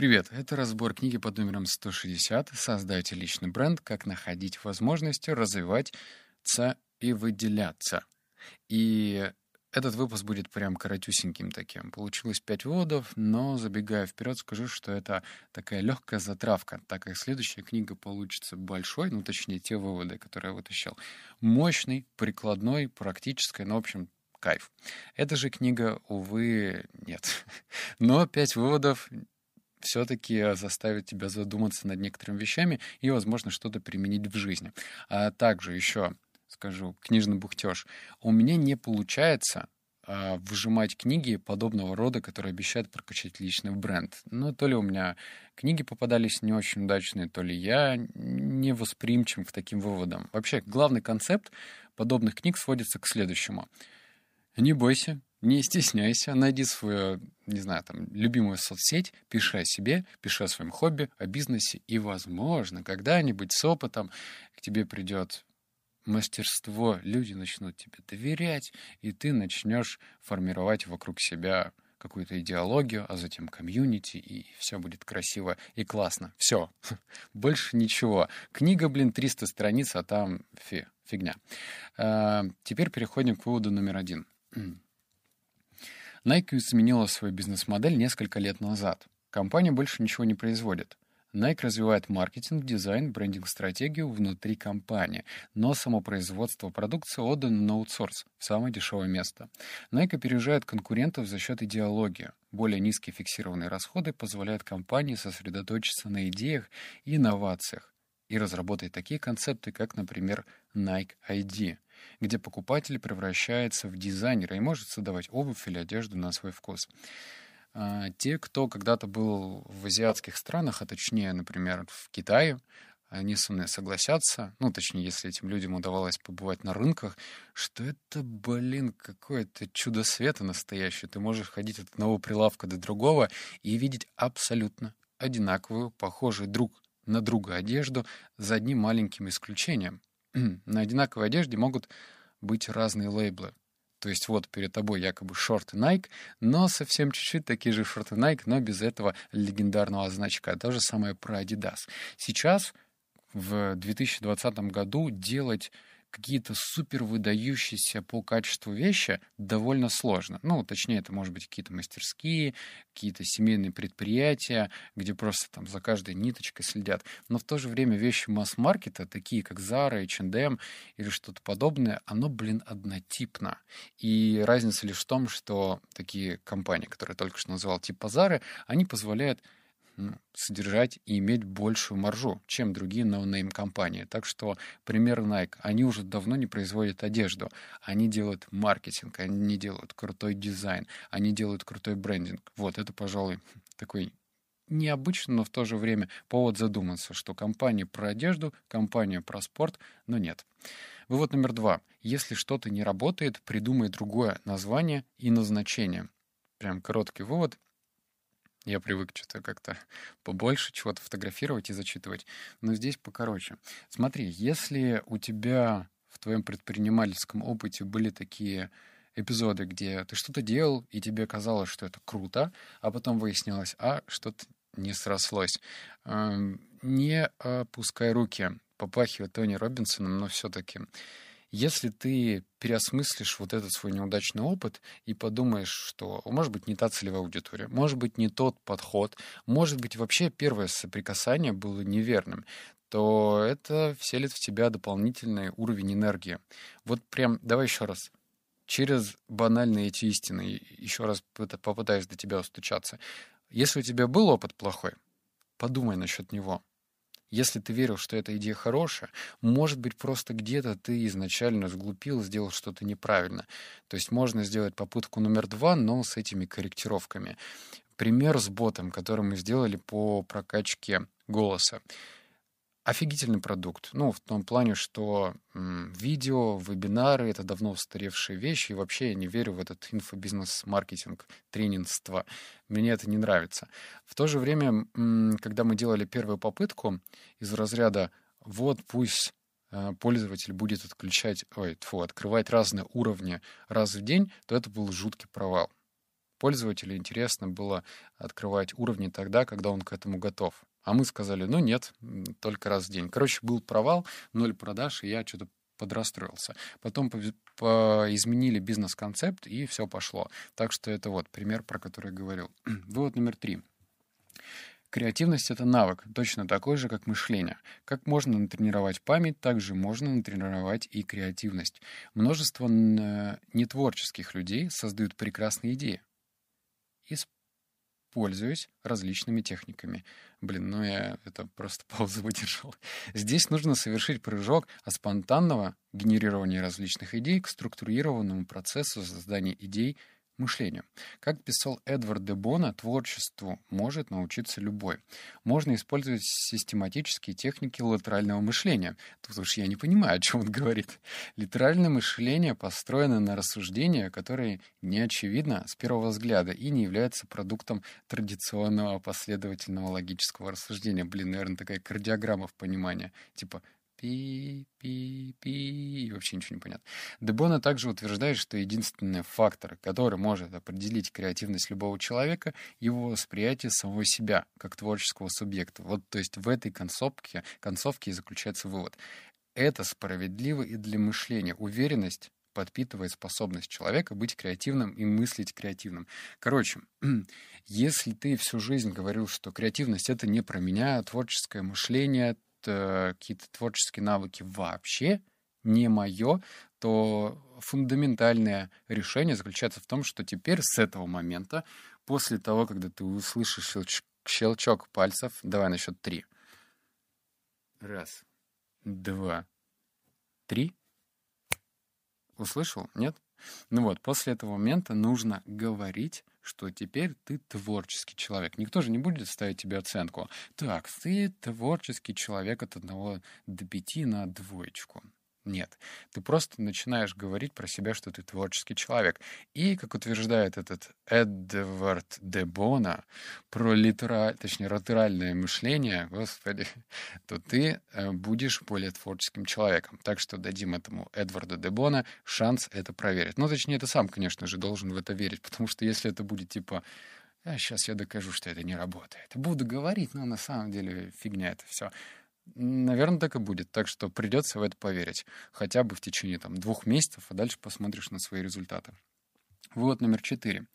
Привет, это разбор книги под номером 160 «Создайте личный бренд. Как находить возможности развиваться и выделяться». И этот выпуск будет прям коротюсеньким таким. Получилось пять выводов, но забегая вперед, скажу, что это такая легкая затравка, так как следующая книга получится большой, ну точнее те выводы, которые я вытащил, мощный, прикладной, практической, ну в общем кайф. Эта же книга, увы, нет. Но пять выводов все-таки заставит тебя задуматься над некоторыми вещами и, возможно, что-то применить в жизни. А также еще скажу, книжный бухтеж. У меня не получается а, выжимать книги подобного рода, которые обещают прокачать личный бренд. Ну, то ли у меня книги попадались не очень удачные, то ли я не восприимчив к таким выводам. Вообще, главный концепт подобных книг сводится к следующему. Не бойся, не стесняйся, найди свою, не знаю, там, любимую соцсеть, пиши о себе, пиши о своем хобби, о бизнесе, и, возможно, когда-нибудь с опытом к тебе придет мастерство, люди начнут тебе доверять, и ты начнешь формировать вокруг себя какую-то идеологию, а затем комьюнити, и все будет красиво и классно. Все. Больше ничего. Книга, блин, 300 страниц, а там фи, фигня. А, теперь переходим к выводу номер один. Nike изменила свою бизнес-модель несколько лет назад. Компания больше ничего не производит. Nike развивает маркетинг, дизайн, брендинг-стратегию внутри компании, но само производство продукции отдано на аутсорс, в самое дешевое место. Nike опережает конкурентов за счет идеологии. Более низкие фиксированные расходы позволяют компании сосредоточиться на идеях и инновациях и разработать такие концепты, как, например, Nike ID, где покупатель превращается в дизайнера и может создавать обувь или одежду на свой вкус. А, те, кто когда-то был в азиатских странах, а точнее, например, в Китае, они со мной согласятся, ну, точнее, если этим людям удавалось побывать на рынках, что это, блин, какое-то чудо света настоящее. Ты можешь ходить от одного прилавка до другого и видеть абсолютно одинаковую, похожую друг на друга одежду, за одним маленьким исключением. на одинаковой одежде могут быть разные лейблы. То есть вот перед тобой якобы шорты Nike, но совсем чуть-чуть такие же шорты Nike, но без этого легендарного значка. То же самое про Adidas. Сейчас, в 2020 году, делать какие-то супер выдающиеся по качеству вещи довольно сложно. Ну, точнее, это может быть какие-то мастерские, какие-то семейные предприятия, где просто там за каждой ниточкой следят. Но в то же время вещи масс-маркета, такие как Zara, H&M или что-то подобное, оно, блин, однотипно. И разница лишь в том, что такие компании, которые я только что назвал, типа Zara, они позволяют содержать и иметь большую маржу, чем другие ноунейм компании. Так что пример Nike. Они уже давно не производят одежду. Они делают маркетинг, они делают крутой дизайн, они делают крутой брендинг. Вот это, пожалуй, такой необычно, но в то же время повод задуматься, что компания про одежду, компания про спорт, но нет. Вывод номер два. Если что-то не работает, придумай другое название и назначение. Прям короткий вывод — я привык что-то как-то побольше чего-то фотографировать и зачитывать. Но здесь покороче. Смотри, если у тебя в твоем предпринимательском опыте были такие эпизоды, где ты что-то делал, и тебе казалось, что это круто, а потом выяснилось, а что-то не срослось. Эм, не опускай руки. Попахивает Тони Робинсоном, но все-таки если ты переосмыслишь вот этот свой неудачный опыт и подумаешь, что, может быть, не та целевая аудитория, может быть, не тот подход, может быть, вообще первое соприкасание было неверным, то это вселит в тебя дополнительный уровень энергии. Вот прям, давай еще раз, через банальные эти истины, еще раз попытаюсь до тебя устучаться. Если у тебя был опыт плохой, подумай насчет него. Если ты верил, что эта идея хорошая, может быть, просто где-то ты изначально сглупил, сделал что-то неправильно. То есть можно сделать попытку номер два, но с этими корректировками. Пример с ботом, который мы сделали по прокачке голоса офигительный продукт. Ну, в том плане, что м, видео, вебинары — это давно устаревшие вещи, и вообще я не верю в этот инфобизнес-маркетинг, тренингство. Мне это не нравится. В то же время, м, когда мы делали первую попытку из разряда «вот пусть э, пользователь будет отключать, ой, тьфу, открывать разные уровни раз в день, то это был жуткий провал. Пользователю интересно было открывать уровни тогда, когда он к этому готов. А мы сказали, ну нет, только раз в день. Короче, был провал, ноль продаж, и я что-то подрастроился. Потом по, по изменили бизнес-концепт, и все пошло. Так что это вот пример, про который я говорил. Вывод номер три. Креативность — это навык, точно такой же, как мышление. Как можно натренировать память, так же можно натренировать и креативность. Множество нетворческих людей создают прекрасные идеи, используясь различными техниками. Блин, ну я это просто паузу выдержал. Здесь нужно совершить прыжок от спонтанного генерирования различных идей к структурированному процессу создания идей мышлению. Как писал Эдвард де Бона, творчеству может научиться любой. Можно использовать систематические техники латерального мышления. Тут уж я не понимаю, о чем он говорит. Литеральное мышление построено на рассуждения, которые не очевидно с первого взгляда и не являются продуктом традиционного последовательного логического рассуждения. Блин, наверное, такая кардиограмма в понимании. Типа пи-пи-пи, и вообще ничего не понятно. Дебона также утверждает, что единственный фактор, который может определить креативность любого человека, его восприятие самого себя, как творческого субъекта. Вот, то есть в этой концовке, концовке и заключается вывод. Это справедливо и для мышления. Уверенность подпитывает способность человека быть креативным и мыслить креативным. Короче, если ты всю жизнь говорил, что креативность — это не про меня, творческое мышление, э, какие-то творческие навыки вообще не мое, то фундаментальное решение заключается в том, что теперь с этого момента, после того, когда ты услышишь щелч щелчок пальцев, давай на счет три. Раз, два, три. Услышал? Нет? Ну вот, после этого момента нужно говорить что теперь ты творческий человек. Никто же не будет ставить тебе оценку. Так, ты творческий человек от одного до пяти на двоечку. Нет. Ты просто начинаешь говорить про себя, что ты творческий человек. И, как утверждает этот Эдвард де Бона, про литера... точнее, латеральное мышление, господи, то ты э, будешь более творческим человеком. Так что дадим этому Эдварду де Бона шанс это проверить. Ну, точнее, ты сам, конечно же, должен в это верить, потому что если это будет типа а сейчас я докажу, что это не работает. Буду говорить, но на самом деле фигня это все. Наверное, так и будет. Так что придется в это поверить. Хотя бы в течение там, двух месяцев, а дальше посмотришь на свои результаты. Вывод номер четыре.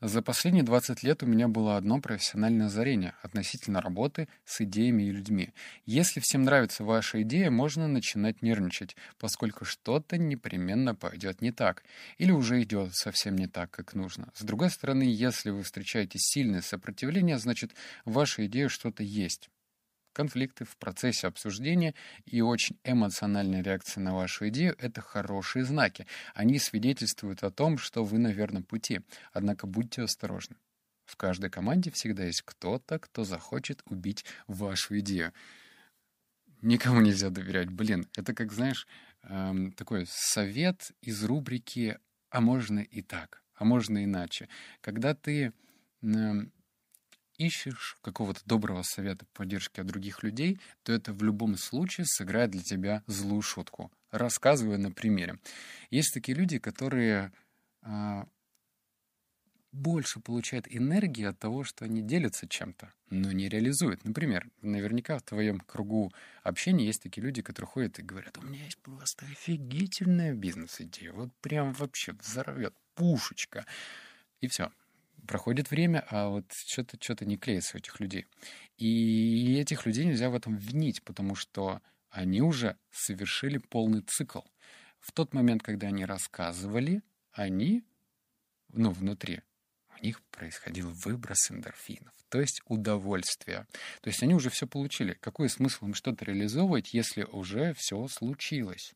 За последние 20 лет у меня было одно профессиональное озарение относительно работы с идеями и людьми. Если всем нравится ваша идея, можно начинать нервничать, поскольку что-то непременно пойдет не так, или уже идет совсем не так, как нужно. С другой стороны, если вы встречаете сильное сопротивление, значит, в вашей идее что-то есть конфликты в процессе обсуждения и очень эмоциональная реакция на вашу идею — это хорошие знаки. Они свидетельствуют о том, что вы на верном пути. Однако будьте осторожны. В каждой команде всегда есть кто-то, кто захочет убить вашу идею. Никому нельзя доверять. Блин, это как, знаешь, эм, такой совет из рубрики «А можно и так, а можно иначе». Когда ты эм, ищешь какого-то доброго совета, поддержки от других людей, то это в любом случае сыграет для тебя злую шутку. Рассказываю на примере. Есть такие люди, которые а, больше получают энергии от того, что они делятся чем-то, но не реализуют. Например, наверняка в твоем кругу общения есть такие люди, которые ходят и говорят, у меня есть просто офигительная бизнес-идея, вот прям вообще взорвет, пушечка. И все проходит время, а вот что-то что не клеится у этих людей. И этих людей нельзя в этом винить, потому что они уже совершили полный цикл. В тот момент, когда они рассказывали, они, ну, внутри, у них происходил выброс эндорфинов, то есть удовольствие. То есть они уже все получили. Какой смысл им что-то реализовывать, если уже все случилось?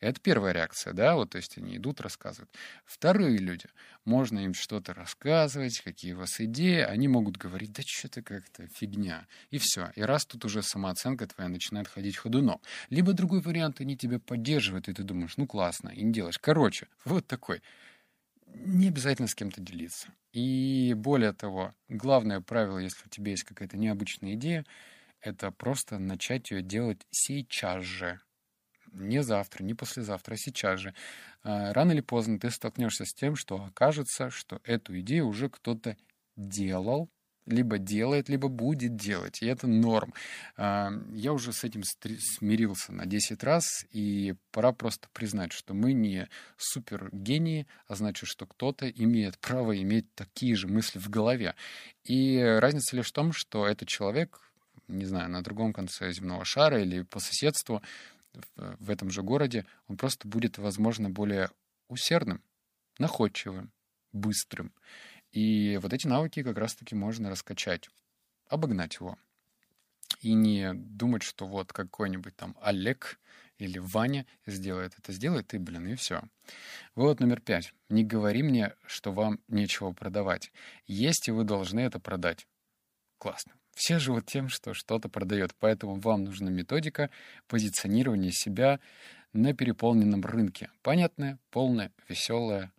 Это первая реакция, да, вот, то есть они идут, рассказывают. Вторые люди, можно им что-то рассказывать, какие у вас идеи, они могут говорить, да что-то как-то фигня, и все. И раз тут уже самооценка твоя начинает ходить ходуном. Либо другой вариант, они тебя поддерживают, и ты думаешь, ну классно, и не делаешь. Короче, вот такой. Не обязательно с кем-то делиться. И более того, главное правило, если у тебя есть какая-то необычная идея, это просто начать ее делать сейчас же, не завтра, не послезавтра, а сейчас же, а, рано или поздно ты столкнешься с тем, что окажется, что эту идею уже кто-то делал, либо делает, либо будет делать. И это норм. А, я уже с этим смирился на 10 раз, и пора просто признать, что мы не супергении, а значит, что кто-то имеет право иметь такие же мысли в голове. И разница лишь в том, что этот человек, не знаю, на другом конце земного шара или по соседству в этом же городе, он просто будет, возможно, более усердным, находчивым, быстрым. И вот эти навыки как раз-таки можно раскачать, обогнать его. И не думать, что вот какой-нибудь там Олег или Ваня сделает это, сделает ты, блин, и все. Вывод номер пять. Не говори мне, что вам нечего продавать. Есть, и вы должны это продать. Классно. Все живут тем, что что-то продает, поэтому вам нужна методика позиционирования себя на переполненном рынке. Понятная, полная, веселая,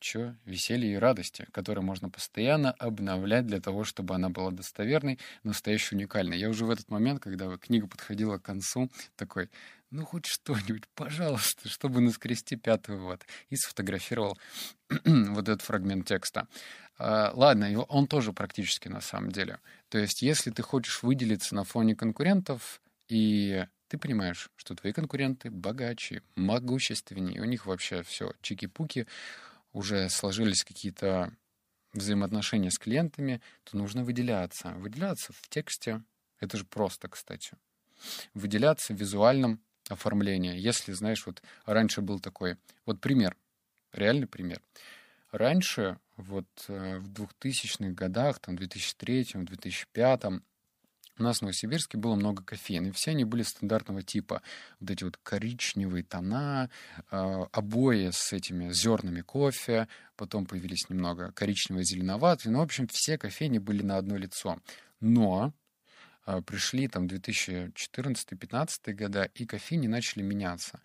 Чё? Веселье и радости, которые можно постоянно обновлять для того, чтобы она была достоверной, настоящей уникальной. Я уже в этот момент, когда книга подходила к концу, такой, ну хоть что-нибудь, пожалуйста, чтобы наскрести пятый вот. И сфотографировал вот этот фрагмент текста. А, ладно, он тоже практически на самом деле. То есть если ты хочешь выделиться на фоне конкурентов, и ты понимаешь, что твои конкуренты богаче, могущественнее, у них вообще все чики-пуки, уже сложились какие-то взаимоотношения с клиентами, то нужно выделяться. Выделяться в тексте, это же просто, кстати. Выделяться в визуальном оформлении. Если, знаешь, вот раньше был такой, вот пример, реальный пример. Раньше, вот э, в 2000-х годах, там, в 2003 2005 у нас в Новосибирске было много кофеин, и все они были стандартного типа. Вот эти вот коричневые тона, э, обои с этими зернами кофе, потом появились немного коричневые, зеленоватые. Ну, в общем, все кофейни были на одно лицо. Но пришли там 2014-2015 года, и кофейни начали меняться.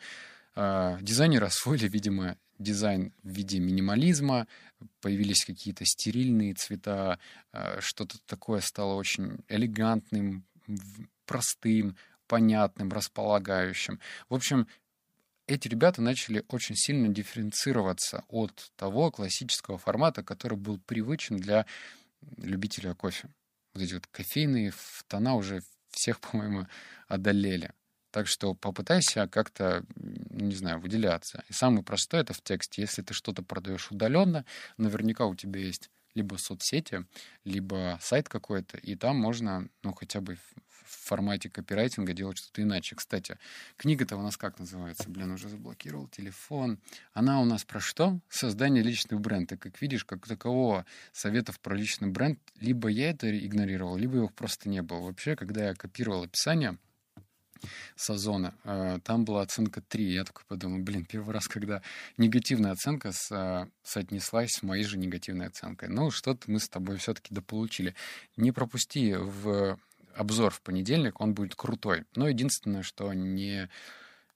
Э, дизайнеры освоили, видимо, дизайн в виде минимализма, появились какие-то стерильные цвета, а, что-то такое стало очень элегантным, простым, понятным, располагающим. В общем, эти ребята начали очень сильно дифференцироваться от того классического формата, который был привычен для любителя кофе. Вот эти вот кофейные тона уже всех, по-моему, одолели. Так что попытайся как-то, не знаю, выделяться. И самое простое это в тексте. Если ты что-то продаешь удаленно, наверняка у тебя есть либо соцсети, либо сайт какой-то, и там можно, ну, хотя бы в формате копирайтинга делать что-то иначе. Кстати, книга-то у нас как называется? Блин, уже заблокировал телефон. Она у нас про что? Создание личного бренда. Как видишь, как такового советов про личный бренд, либо я это игнорировал, либо его просто не было. Вообще, когда я копировал описание, Сазона. Э, там была оценка 3. Я такой подумал, блин, первый раз, когда негативная оценка с, э, соотнеслась с моей же негативной оценкой. Ну, что-то мы с тобой все-таки дополучили. Не пропусти в обзор в понедельник, он будет крутой. Но единственное, что не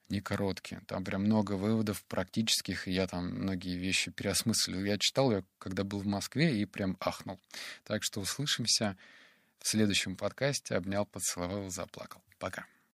не короткий. Там прям много выводов практических, и я там многие вещи переосмыслил. Я читал ее, когда был в Москве, и прям ахнул. Так что услышимся в следующем подкасте. Обнял, поцеловал, заплакал. Пока.